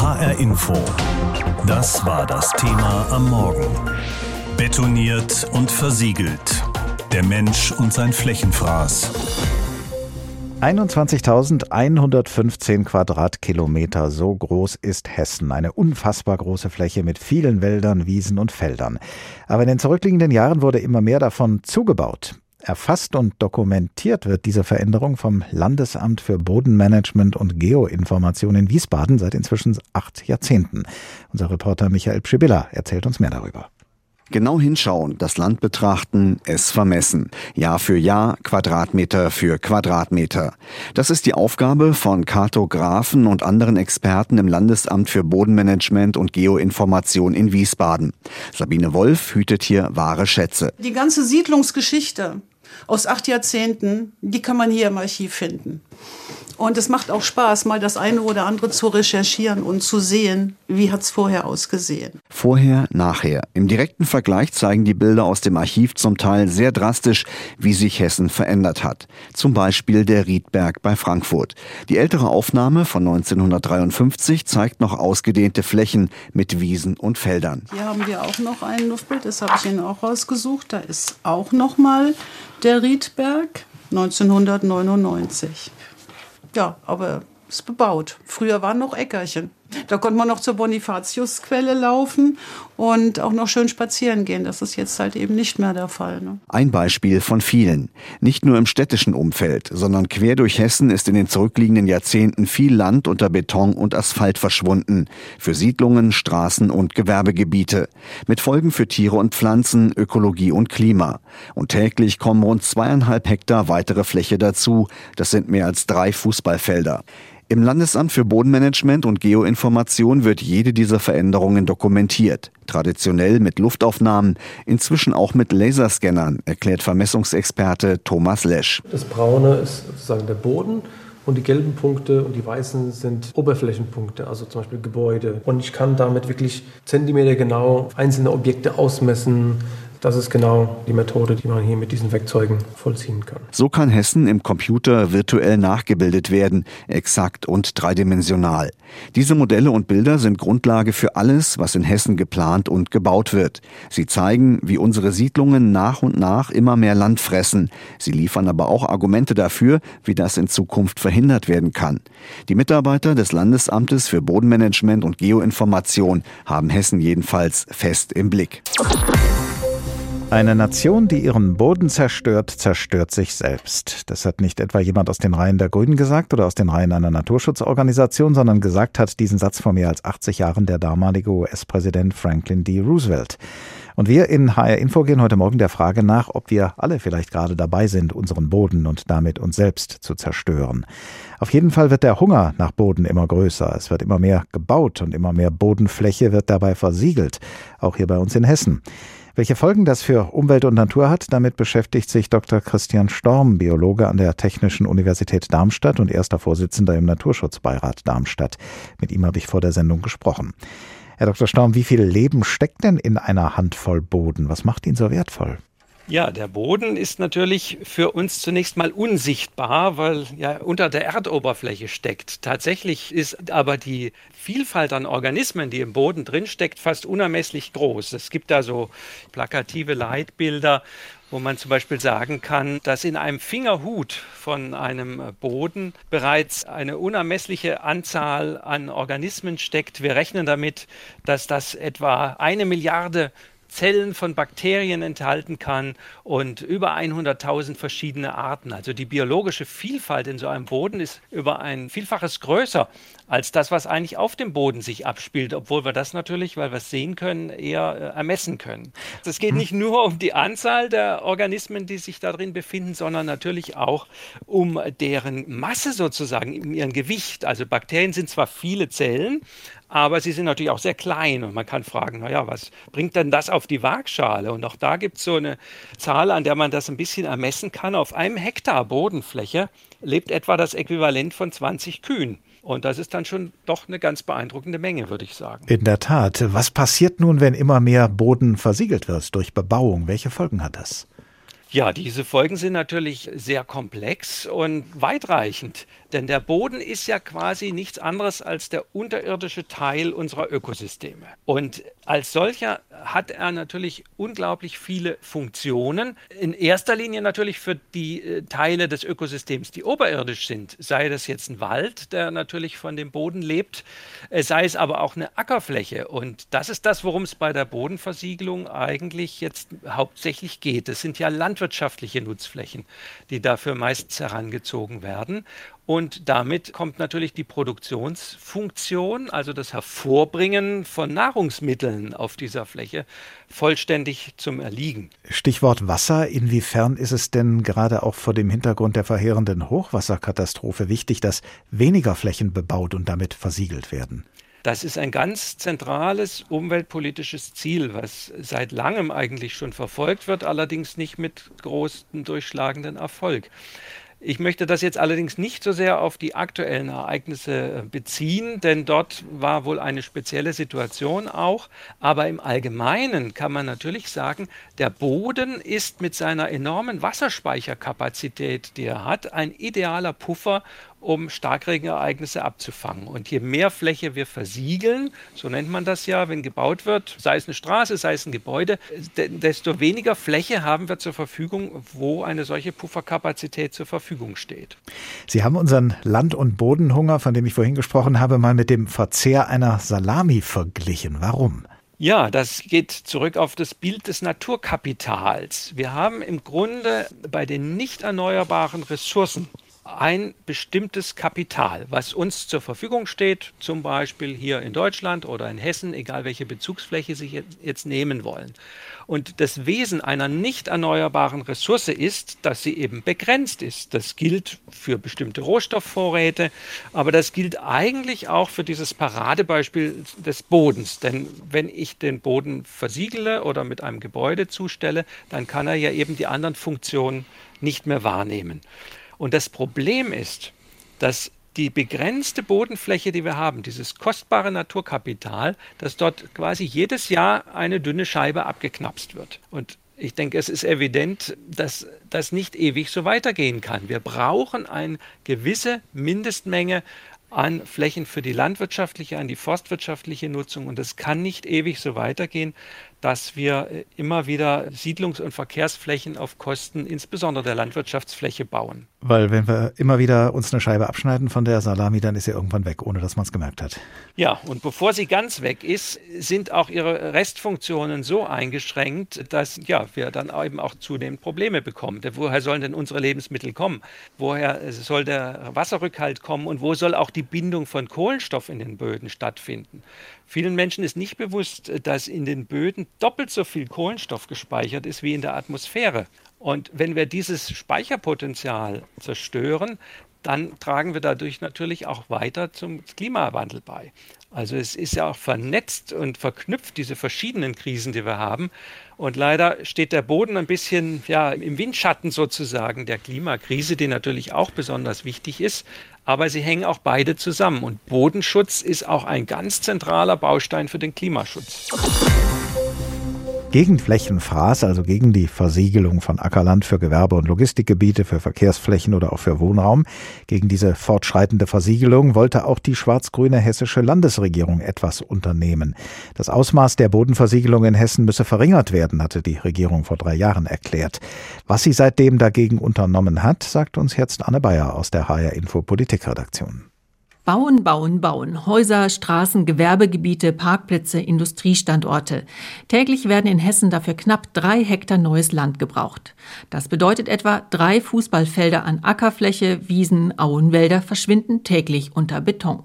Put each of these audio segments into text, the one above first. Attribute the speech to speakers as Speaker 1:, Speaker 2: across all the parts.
Speaker 1: HR Info. Das war das Thema am Morgen. Betoniert und versiegelt. Der Mensch und sein Flächenfraß.
Speaker 2: 21.115 Quadratkilometer, so groß ist Hessen. Eine unfassbar große Fläche mit vielen Wäldern, Wiesen und Feldern. Aber in den zurückliegenden Jahren wurde immer mehr davon zugebaut. Erfasst und dokumentiert wird diese Veränderung vom Landesamt für Bodenmanagement und Geoinformation in Wiesbaden seit inzwischen acht Jahrzehnten. Unser Reporter Michael Pschibilla erzählt uns mehr darüber.
Speaker 3: Genau hinschauen, das Land betrachten, es vermessen. Jahr für Jahr, Quadratmeter für Quadratmeter. Das ist die Aufgabe von Kartografen und anderen Experten im Landesamt für Bodenmanagement und Geoinformation in Wiesbaden. Sabine Wolf hütet hier wahre Schätze.
Speaker 4: Die ganze Siedlungsgeschichte aus acht Jahrzehnten, die kann man hier im Archiv finden. Und es macht auch Spaß, mal das eine oder andere zu recherchieren und zu sehen, wie hat es vorher ausgesehen.
Speaker 3: Vorher, nachher. Im direkten Vergleich zeigen die Bilder aus dem Archiv zum Teil sehr drastisch, wie sich Hessen verändert hat. Zum Beispiel der Riedberg bei Frankfurt. Die ältere Aufnahme von 1953 zeigt noch ausgedehnte Flächen mit Wiesen und Feldern.
Speaker 4: Hier haben wir auch noch ein Luftbild, das habe ich Ihnen auch rausgesucht. Da ist auch noch mal der Riedberg 1999 ja, aber es ist bebaut. Früher waren noch Äckerchen. Da konnte man noch zur Bonifatiusquelle laufen und auch noch schön spazieren gehen. Das ist jetzt halt eben nicht mehr der Fall. Ne?
Speaker 3: Ein Beispiel von vielen. Nicht nur im städtischen Umfeld, sondern quer durch Hessen ist in den zurückliegenden Jahrzehnten viel Land unter Beton und Asphalt verschwunden. Für Siedlungen, Straßen und Gewerbegebiete. Mit Folgen für Tiere und Pflanzen, Ökologie und Klima. Und täglich kommen rund zweieinhalb Hektar weitere Fläche dazu. Das sind mehr als drei Fußballfelder. Im Landesamt für Bodenmanagement und Geoinformation wird jede dieser Veränderungen dokumentiert. Traditionell mit Luftaufnahmen, inzwischen auch mit Laserscannern, erklärt Vermessungsexperte Thomas Lesch.
Speaker 5: Das Braune ist sozusagen der Boden. Und die gelben Punkte und die weißen sind Oberflächenpunkte, also zum Beispiel Gebäude. Und ich kann damit wirklich Zentimeter genau einzelne Objekte ausmessen, das ist genau die Methode, die man hier mit diesen Werkzeugen vollziehen kann.
Speaker 3: So kann Hessen im Computer virtuell nachgebildet werden, exakt und dreidimensional. Diese Modelle und Bilder sind Grundlage für alles, was in Hessen geplant und gebaut wird. Sie zeigen, wie unsere Siedlungen nach und nach immer mehr Land fressen. Sie liefern aber auch Argumente dafür, wie das in Zukunft verhindert werden kann. Die Mitarbeiter des Landesamtes für Bodenmanagement und Geoinformation haben Hessen jedenfalls fest im Blick.
Speaker 2: Eine Nation, die ihren Boden zerstört, zerstört sich selbst. Das hat nicht etwa jemand aus den Reihen der Grünen gesagt oder aus den Reihen einer Naturschutzorganisation, sondern gesagt hat diesen Satz vor mehr als 80 Jahren der damalige US-Präsident Franklin D. Roosevelt. Und wir in HR Info gehen heute Morgen der Frage nach, ob wir alle vielleicht gerade dabei sind, unseren Boden und damit uns selbst zu zerstören. Auf jeden Fall wird der Hunger nach Boden immer größer. Es wird immer mehr gebaut und immer mehr Bodenfläche wird dabei versiegelt. Auch hier bei uns in Hessen. Welche Folgen das für Umwelt und Natur hat, damit beschäftigt sich Dr. Christian Storm, Biologe an der Technischen Universität Darmstadt und erster Vorsitzender im Naturschutzbeirat Darmstadt. Mit ihm habe ich vor der Sendung gesprochen. Herr Dr. Storm, wie viel Leben steckt denn in einer Handvoll Boden? Was macht ihn so wertvoll?
Speaker 6: Ja, der Boden ist natürlich für uns zunächst mal unsichtbar, weil ja unter der Erdoberfläche steckt. Tatsächlich ist aber die Vielfalt an Organismen, die im Boden drinsteckt, fast unermesslich groß. Es gibt da so plakative Leitbilder, wo man zum Beispiel sagen kann, dass in einem Fingerhut von einem Boden bereits eine unermessliche Anzahl an Organismen steckt. Wir rechnen damit, dass das etwa eine Milliarde Zellen von Bakterien enthalten kann und über 100.000 verschiedene Arten. Also die biologische Vielfalt in so einem Boden ist über ein Vielfaches größer als das, was eigentlich auf dem Boden sich abspielt, obwohl wir das natürlich, weil wir es sehen können, eher äh, ermessen können. Es geht nicht nur um die Anzahl der Organismen, die sich darin befinden, sondern natürlich auch um deren Masse sozusagen, um ihren Gewicht. Also Bakterien sind zwar viele Zellen, aber sie sind natürlich auch sehr klein und man kann fragen, naja, was bringt denn das auf die Waagschale? Und auch da gibt es so eine Zahl, an der man das ein bisschen ermessen kann. Auf einem Hektar Bodenfläche lebt etwa das Äquivalent von 20 Kühen. Und das ist dann schon doch eine ganz beeindruckende Menge, würde ich sagen.
Speaker 2: In der Tat. Was passiert nun, wenn immer mehr Boden versiegelt wird durch Bebauung? Welche Folgen hat das?
Speaker 6: Ja, diese Folgen sind natürlich sehr komplex und weitreichend, denn der Boden ist ja quasi nichts anderes als der unterirdische Teil unserer Ökosysteme. Und als solcher hat er natürlich unglaublich viele Funktionen. In erster Linie natürlich für die äh, Teile des Ökosystems, die oberirdisch sind. Sei das jetzt ein Wald, der natürlich von dem Boden lebt, äh, sei es aber auch eine Ackerfläche. Und das ist das, worum es bei der Bodenversiegelung eigentlich jetzt hauptsächlich geht. Es sind ja landwirtschaftliche Nutzflächen, die dafür meist herangezogen werden. Und damit kommt natürlich die Produktionsfunktion, also das Hervorbringen von Nahrungsmitteln auf dieser Fläche, vollständig zum Erliegen.
Speaker 2: Stichwort Wasser. Inwiefern ist es denn gerade auch vor dem Hintergrund der verheerenden Hochwasserkatastrophe wichtig, dass weniger Flächen bebaut und damit versiegelt werden?
Speaker 6: Das ist ein ganz zentrales umweltpolitisches Ziel, was seit langem eigentlich schon verfolgt wird, allerdings nicht mit großem durchschlagenden Erfolg. Ich möchte das jetzt allerdings nicht so sehr auf die aktuellen Ereignisse äh, beziehen, denn dort war wohl eine spezielle Situation auch. Aber im Allgemeinen kann man natürlich sagen, der Boden ist mit seiner enormen Wasserspeicherkapazität, die er hat, ein idealer Puffer, um Starkregenereignisse abzufangen. Und je mehr Fläche wir versiegeln, so nennt man das ja, wenn gebaut wird, sei es eine Straße, sei es ein Gebäude, desto weniger Fläche haben wir zur Verfügung, wo eine solche Pufferkapazität zur Verfügung steht.
Speaker 2: Sie haben unseren Land- und Bodenhunger, von dem ich vorhin gesprochen habe, mal mit dem Verzehr einer Salami verglichen. Warum?
Speaker 6: Ja, das geht zurück auf das Bild des Naturkapitals. Wir haben im Grunde bei den nicht erneuerbaren Ressourcen ein bestimmtes Kapital, was uns zur Verfügung steht, zum Beispiel hier in Deutschland oder in Hessen, egal welche Bezugsfläche Sie jetzt nehmen wollen. Und das Wesen einer nicht erneuerbaren Ressource ist, dass sie eben begrenzt ist. Das gilt für bestimmte Rohstoffvorräte, aber das gilt eigentlich auch für dieses Paradebeispiel des Bodens. Denn wenn ich den Boden versiegle oder mit einem Gebäude zustelle, dann kann er ja eben die anderen Funktionen nicht mehr wahrnehmen. Und das Problem ist, dass die begrenzte Bodenfläche, die wir haben, dieses kostbare Naturkapital, dass dort quasi jedes Jahr eine dünne Scheibe abgeknapst wird. Und ich denke, es ist evident, dass das nicht ewig so weitergehen kann. Wir brauchen eine gewisse Mindestmenge an Flächen für die landwirtschaftliche, an die forstwirtschaftliche Nutzung. Und es kann nicht ewig so weitergehen, dass wir äh, immer wieder Siedlungs- und Verkehrsflächen auf Kosten insbesondere der Landwirtschaftsfläche bauen.
Speaker 2: Weil wenn wir immer wieder uns eine Scheibe abschneiden von der Salami, dann ist sie irgendwann weg, ohne dass man es gemerkt hat.
Speaker 6: Ja, und bevor sie ganz weg ist, sind auch ihre Restfunktionen so eingeschränkt, dass ja, wir dann eben auch zunehmend Probleme bekommen. Woher sollen denn unsere Lebensmittel kommen? Woher soll der Wasserrückhalt kommen und wo soll auch die Bindung von Kohlenstoff in den Böden stattfinden? Vielen Menschen ist nicht bewusst, dass in den Böden doppelt so viel Kohlenstoff gespeichert ist wie in der Atmosphäre. Und wenn wir dieses Speicherpotenzial zerstören, dann tragen wir dadurch natürlich auch weiter zum Klimawandel bei. Also es ist ja auch vernetzt und verknüpft, diese verschiedenen Krisen, die wir haben. Und leider steht der Boden ein bisschen ja, im Windschatten sozusagen der Klimakrise, die natürlich auch besonders wichtig ist. Aber sie hängen auch beide zusammen. Und Bodenschutz ist auch ein ganz zentraler Baustein für den Klimaschutz.
Speaker 2: Gegen Flächenfraß, also gegen die Versiegelung von Ackerland für Gewerbe- und Logistikgebiete, für Verkehrsflächen oder auch für Wohnraum, gegen diese fortschreitende Versiegelung wollte auch die schwarz-grüne hessische Landesregierung etwas unternehmen. Das Ausmaß der Bodenversiegelung in Hessen müsse verringert werden, hatte die Regierung vor drei Jahren erklärt. Was sie seitdem dagegen unternommen hat, sagt uns jetzt Anne Bayer aus der HR Info Politikredaktion.
Speaker 7: Bauen, bauen, bauen. Häuser, Straßen, Gewerbegebiete, Parkplätze, Industriestandorte. Täglich werden in Hessen dafür knapp drei Hektar neues Land gebraucht. Das bedeutet etwa drei Fußballfelder an Ackerfläche, Wiesen, Auenwälder verschwinden täglich unter Beton.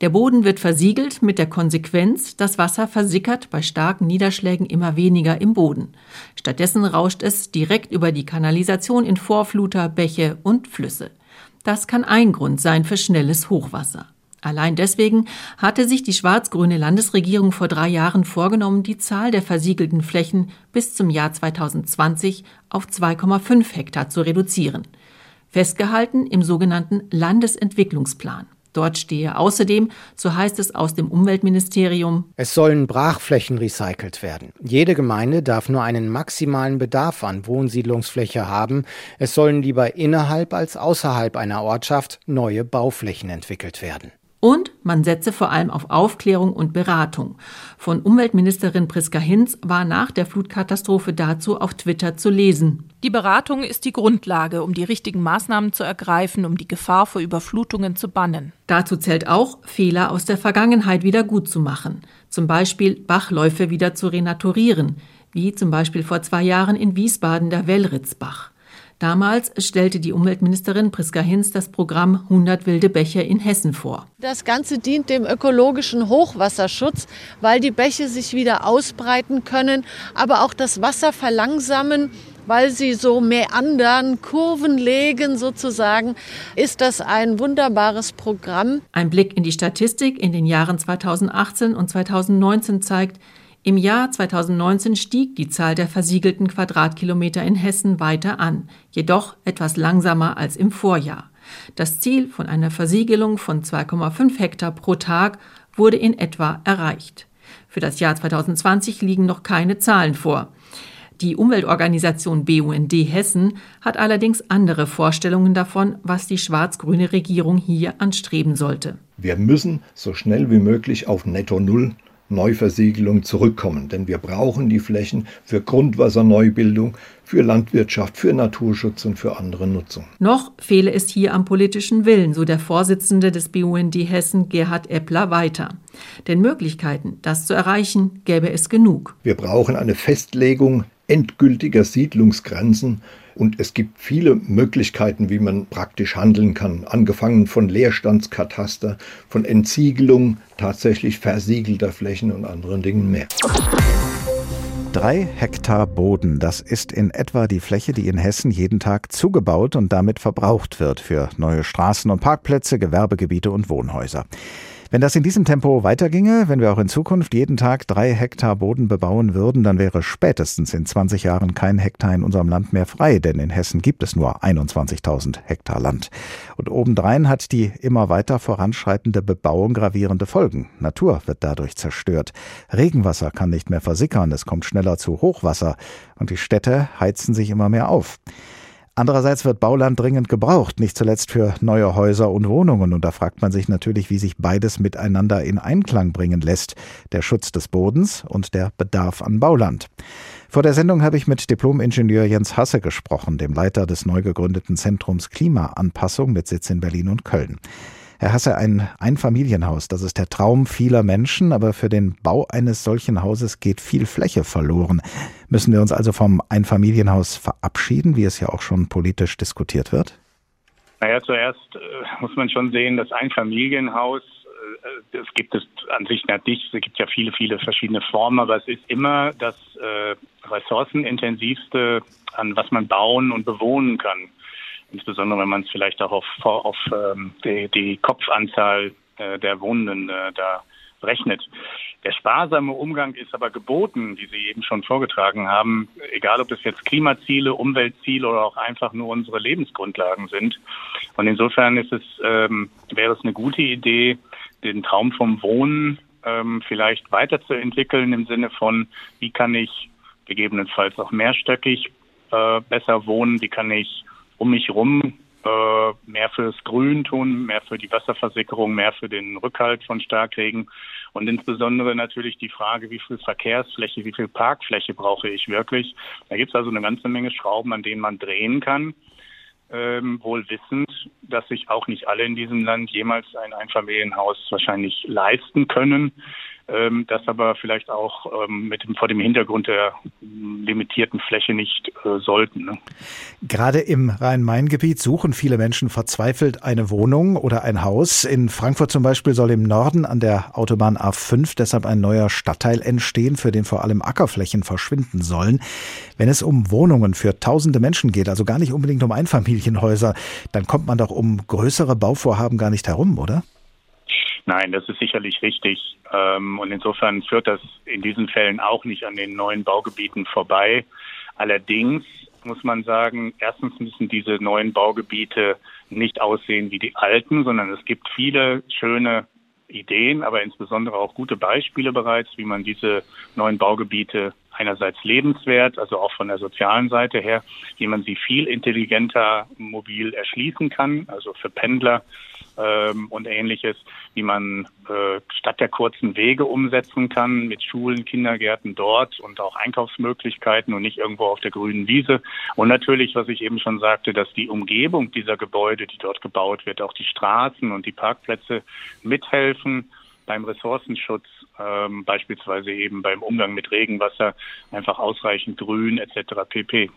Speaker 7: Der Boden wird versiegelt mit der Konsequenz, das Wasser versickert bei starken Niederschlägen immer weniger im Boden. Stattdessen rauscht es direkt über die Kanalisation in Vorfluter, Bäche und Flüsse. Das kann ein Grund sein für schnelles Hochwasser. Allein deswegen hatte sich die schwarz-grüne Landesregierung vor drei Jahren vorgenommen, die Zahl der versiegelten Flächen bis zum Jahr 2020 auf 2,5 Hektar zu reduzieren. Festgehalten im sogenannten Landesentwicklungsplan. Dort stehe. Außerdem, so heißt es aus dem Umweltministerium,
Speaker 8: es sollen Brachflächen recycelt werden. Jede Gemeinde darf nur einen maximalen Bedarf an Wohnsiedlungsfläche haben. Es sollen lieber innerhalb als außerhalb einer Ortschaft neue Bauflächen entwickelt werden.
Speaker 7: Und man setze vor allem auf Aufklärung und Beratung. Von Umweltministerin Priska Hinz war nach der Flutkatastrophe dazu auf Twitter zu lesen.
Speaker 9: Die Beratung ist die Grundlage, um die richtigen Maßnahmen zu ergreifen, um die Gefahr vor Überflutungen zu bannen.
Speaker 7: Dazu zählt auch, Fehler aus der Vergangenheit wieder gut zu machen. Zum Beispiel Bachläufe wieder zu renaturieren, wie zum Beispiel vor zwei Jahren in Wiesbaden der Wellritzbach. Damals stellte die Umweltministerin Priska Hinz das Programm 100 wilde Bäche in Hessen vor.
Speaker 10: Das Ganze dient dem ökologischen Hochwasserschutz, weil die Bäche sich wieder ausbreiten können, aber auch das Wasser verlangsamen weil sie so meandern, Kurven legen sozusagen, ist das ein wunderbares Programm.
Speaker 7: Ein Blick in die Statistik in den Jahren 2018 und 2019 zeigt, im Jahr 2019 stieg die Zahl der versiegelten Quadratkilometer in Hessen weiter an, jedoch etwas langsamer als im Vorjahr. Das Ziel von einer Versiegelung von 2,5 Hektar pro Tag wurde in etwa erreicht. Für das Jahr 2020 liegen noch keine Zahlen vor. Die Umweltorganisation BUND Hessen hat allerdings andere Vorstellungen davon, was die schwarz-grüne Regierung hier anstreben sollte.
Speaker 11: Wir müssen so schnell wie möglich auf Netto Null Neuversiegelung zurückkommen. Denn wir brauchen die Flächen für Grundwasserneubildung, für Landwirtschaft, für Naturschutz und für andere Nutzung.
Speaker 7: Noch fehle es hier am politischen Willen, so der Vorsitzende des BUND Hessen Gerhard Eppler weiter. Denn Möglichkeiten, das zu erreichen, gäbe es genug.
Speaker 11: Wir brauchen eine Festlegung endgültiger Siedlungsgrenzen und es gibt viele Möglichkeiten, wie man praktisch handeln kann. Angefangen von Leerstandskataster, von Entsiegelung tatsächlich versiegelter Flächen und anderen Dingen mehr.
Speaker 2: Drei Hektar Boden, das ist in etwa die Fläche, die in Hessen jeden Tag zugebaut und damit verbraucht wird für neue Straßen und Parkplätze, Gewerbegebiete und Wohnhäuser. Wenn das in diesem Tempo weiterginge, wenn wir auch in Zukunft jeden Tag drei Hektar Boden bebauen würden, dann wäre spätestens in 20 Jahren kein Hektar in unserem Land mehr frei, denn in Hessen gibt es nur 21.000 Hektar Land. Und obendrein hat die immer weiter voranschreitende Bebauung gravierende Folgen. Natur wird dadurch zerstört. Regenwasser kann nicht mehr versickern, es kommt schneller zu Hochwasser und die Städte heizen sich immer mehr auf. Andererseits wird Bauland dringend gebraucht, nicht zuletzt für neue Häuser und Wohnungen. Und da fragt man sich natürlich, wie sich beides miteinander in Einklang bringen lässt. Der Schutz des Bodens und der Bedarf an Bauland. Vor der Sendung habe ich mit Diplomingenieur Jens Hasse gesprochen, dem Leiter des neu gegründeten Zentrums Klimaanpassung mit Sitz in Berlin und Köln. Herr Hasse, ein Einfamilienhaus, das ist der Traum vieler Menschen, aber für den Bau eines solchen Hauses geht viel Fläche verloren. Müssen wir uns also vom Einfamilienhaus verabschieden, wie es ja auch schon politisch diskutiert wird?
Speaker 12: Naja, zuerst äh, muss man schon sehen, das Einfamilienhaus, äh, es gibt es an sich nicht, es gibt ja viele, viele verschiedene Formen, aber es ist immer das äh, ressourcenintensivste, an was man bauen und bewohnen kann insbesondere wenn man es vielleicht auch auf, auf ähm, die, die, Kopfanzahl äh, der Wohnenden äh, da rechnet. Der sparsame Umgang ist aber geboten, wie Sie eben schon vorgetragen haben, egal ob es jetzt Klimaziele, Umweltziele oder auch einfach nur unsere Lebensgrundlagen sind. Und insofern ist es, ähm, wäre es eine gute Idee, den Traum vom Wohnen ähm, vielleicht weiterzuentwickeln im Sinne von, wie kann ich gegebenenfalls auch mehrstöckig äh, besser wohnen, wie kann ich um mich herum äh, mehr fürs Grün tun, mehr für die Wasserversickerung, mehr für den Rückhalt von Starkregen und insbesondere natürlich die Frage, wie viel Verkehrsfläche, wie viel Parkfläche brauche ich wirklich. Da gibt es also eine ganze Menge Schrauben, an denen man drehen kann. Ähm, wohl wissend, dass sich auch nicht alle in diesem Land jemals ein Einfamilienhaus wahrscheinlich leisten können ähm, das aber vielleicht auch ähm, mit dem, vor dem Hintergrund der limitierten Fläche nicht äh, sollten. Ne?
Speaker 2: Gerade im Rhein-Main-Gebiet suchen viele Menschen verzweifelt eine Wohnung oder ein Haus. In Frankfurt zum Beispiel soll im Norden an der Autobahn A5 deshalb ein neuer Stadtteil entstehen, für den vor allem Ackerflächen verschwinden sollen. Wenn es um Wohnungen für tausende Menschen geht, also gar nicht unbedingt um Einfamilienhäuser, dann kommt man doch um größere Bauvorhaben gar nicht herum, oder?
Speaker 12: Nein, das ist sicherlich richtig. Ähm, und insofern führt das in diesen Fällen auch nicht an den neuen Baugebieten vorbei. Allerdings muss man sagen, erstens müssen diese neuen Baugebiete nicht aussehen wie die alten, sondern es gibt viele schöne Ideen, aber insbesondere auch gute Beispiele bereits, wie man diese neuen Baugebiete einerseits lebenswert, also auch von der sozialen Seite her, wie man sie viel intelligenter mobil erschließen kann, also für Pendler ähm, und ähnliches, wie man äh, statt der kurzen Wege umsetzen kann mit Schulen, Kindergärten dort und auch Einkaufsmöglichkeiten und nicht irgendwo auf der grünen Wiese. Und natürlich, was ich eben schon sagte, dass die Umgebung dieser Gebäude, die dort gebaut wird, auch die Straßen und die Parkplätze mithelfen beim Ressourcenschutz, ähm, beispielsweise eben beim Umgang mit Regenwasser, einfach ausreichend Grün etc. pp.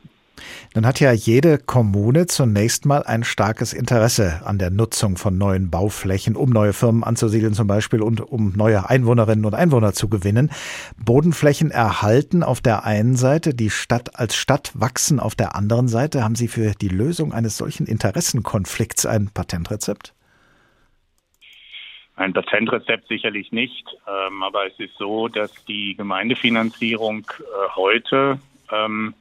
Speaker 2: Dann hat ja jede Kommune zunächst mal ein starkes Interesse an der Nutzung von neuen Bauflächen, um neue Firmen anzusiedeln zum Beispiel und um neue Einwohnerinnen und Einwohner zu gewinnen. Bodenflächen erhalten auf der einen Seite, die Stadt als Stadt wachsen auf der anderen Seite. Haben Sie für die Lösung eines solchen Interessenkonflikts ein Patentrezept?
Speaker 12: Ein Patentrezept sicherlich nicht, ähm, aber es ist so, dass die Gemeindefinanzierung äh, heute ähm,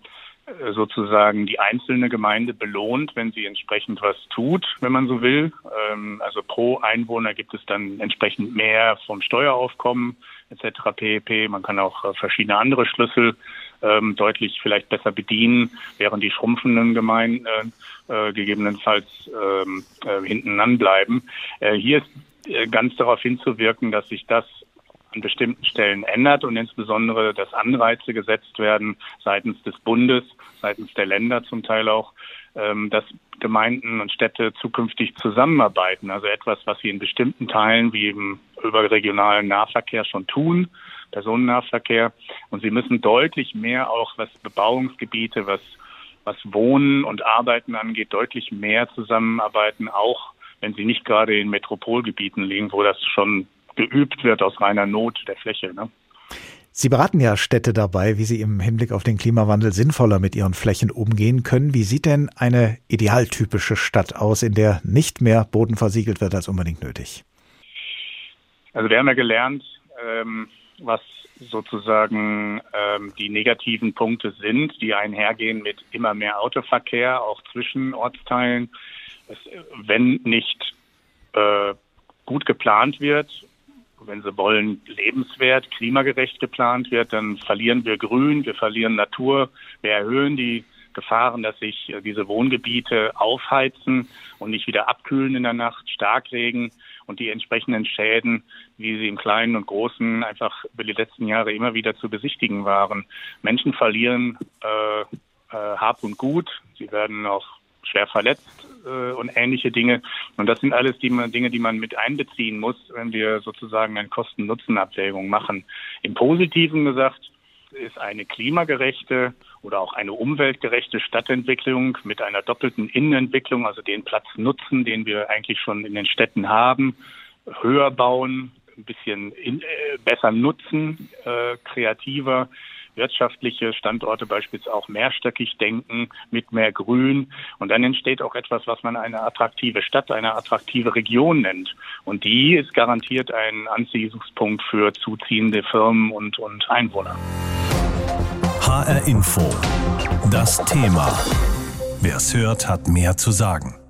Speaker 12: sozusagen die einzelne Gemeinde belohnt, wenn sie entsprechend was tut, wenn man so will. Ähm, also pro Einwohner gibt es dann entsprechend mehr vom Steueraufkommen etc. pp. Man kann auch äh, verschiedene andere Schlüssel ähm, deutlich vielleicht besser bedienen, während die schrumpfenden Gemeinden äh, äh, gegebenenfalls ähm, äh, hinten anbleiben. Äh, hier ist ganz darauf hinzuwirken, dass sich das an bestimmten Stellen ändert und insbesondere, dass Anreize gesetzt werden seitens des Bundes, seitens der Länder zum Teil auch, ähm, dass Gemeinden und Städte zukünftig zusammenarbeiten. Also etwas, was sie in bestimmten Teilen wie im überregionalen Nahverkehr schon tun, Personennahverkehr. Und sie müssen deutlich mehr auch, was Bebauungsgebiete, was, was Wohnen und Arbeiten angeht, deutlich mehr zusammenarbeiten, auch wenn sie nicht gerade in Metropolgebieten liegen, wo das schon geübt wird aus reiner Not der Fläche. Ne?
Speaker 2: Sie beraten ja Städte dabei, wie sie im Hinblick auf den Klimawandel sinnvoller mit ihren Flächen umgehen können. Wie sieht denn eine idealtypische Stadt aus, in der nicht mehr Boden versiegelt wird als unbedingt nötig?
Speaker 12: Also wir haben ja gelernt, ähm, was sozusagen ähm, die negativen Punkte sind, die einhergehen mit immer mehr Autoverkehr, auch zwischen Ortsteilen. Wenn nicht äh, gut geplant wird wenn Sie wollen, lebenswert, klimagerecht geplant wird, dann verlieren wir Grün, wir verlieren Natur, wir erhöhen die Gefahren, dass sich äh, diese Wohngebiete aufheizen und nicht wieder abkühlen in der Nacht, Starkregen und die entsprechenden Schäden, wie sie im Kleinen und Großen einfach über die letzten Jahre immer wieder zu besichtigen waren. Menschen verlieren äh, äh, Hab und Gut, sie werden auch schwer verletzt äh, und ähnliche Dinge. Und das sind alles die Dinge, die man mit einbeziehen muss, wenn wir sozusagen eine Kosten-Nutzen-Abwägung machen. Im Positiven gesagt ist eine klimagerechte oder auch eine umweltgerechte Stadtentwicklung mit einer doppelten Innenentwicklung, also den Platz nutzen, den wir eigentlich schon in den Städten haben, höher bauen, ein bisschen in, äh, besser nutzen, äh, kreativer wirtschaftliche Standorte beispielsweise auch mehrstöckig denken, mit mehr Grün. Und dann entsteht auch etwas, was man eine attraktive Stadt, eine attraktive Region nennt. Und die ist garantiert ein Anziehungspunkt für zuziehende Firmen und, und Einwohner.
Speaker 1: HR Info. Das Thema. Wer es hört, hat mehr zu sagen.